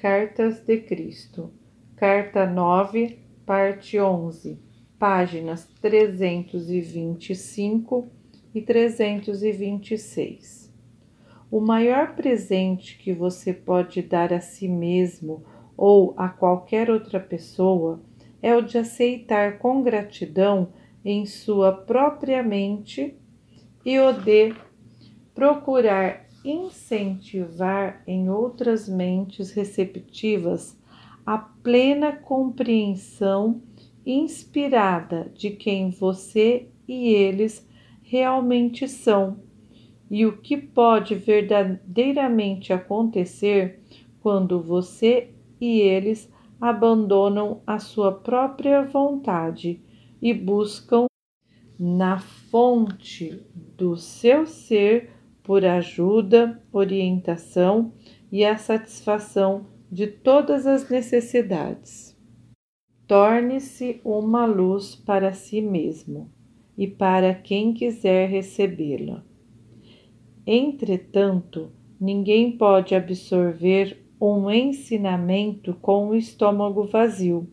Cartas de Cristo, Carta 9, parte 11, páginas 325 e 326. O maior presente que você pode dar a si mesmo ou a qualquer outra pessoa é o de aceitar com gratidão em sua própria mente e o de procurar incentivar em outras mentes receptivas a plena compreensão inspirada de quem você e eles realmente são. E o que pode verdadeiramente acontecer quando você e eles abandonam a sua própria vontade e buscam na fonte do seu ser por ajuda, orientação e a satisfação de todas as necessidades. Torne-se uma luz para si mesmo e para quem quiser recebê-la. Entretanto, ninguém pode absorver um ensinamento com o estômago vazio.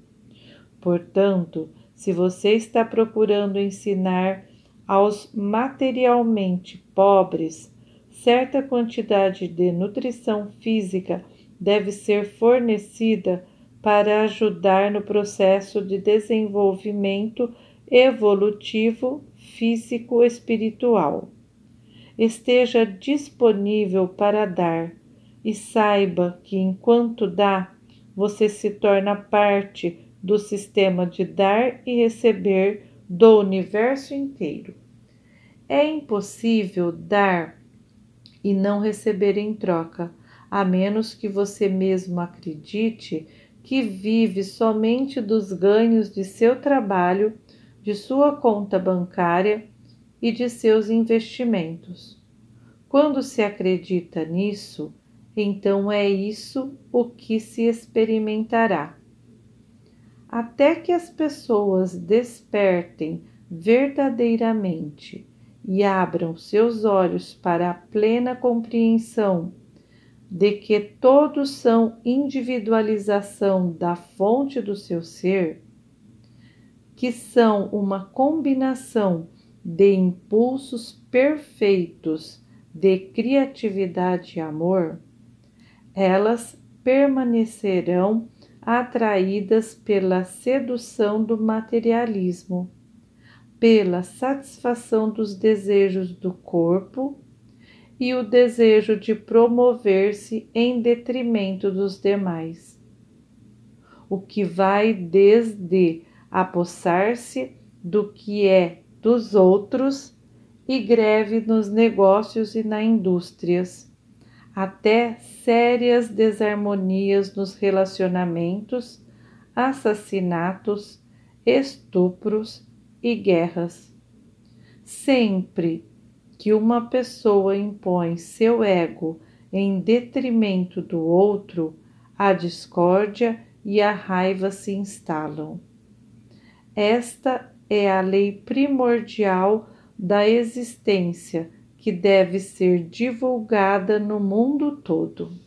Portanto, se você está procurando ensinar aos materialmente pobres, certa quantidade de nutrição física deve ser fornecida para ajudar no processo de desenvolvimento evolutivo físico-espiritual. Esteja disponível para dar e saiba que enquanto dá, você se torna parte do sistema de dar e receber do universo inteiro. É impossível dar e não receber em troca, a menos que você mesmo acredite que vive somente dos ganhos de seu trabalho, de sua conta bancária e de seus investimentos. Quando se acredita nisso, então é isso o que se experimentará. Até que as pessoas despertem verdadeiramente e abram seus olhos para a plena compreensão de que todos são individualização da fonte do seu ser, que são uma combinação de impulsos perfeitos de criatividade e amor, elas permanecerão atraídas pela sedução do materialismo, pela satisfação dos desejos do corpo e o desejo de promover-se em detrimento dos demais, o que vai desde apossar-se do que é dos outros e greve nos negócios e nas indústrias até sérias desarmonias nos relacionamentos, assassinatos, estupros e guerras. Sempre que uma pessoa impõe seu ego em detrimento do outro, a discórdia e a raiva se instalam. Esta é a lei primordial da existência que deve ser divulgada no mundo todo.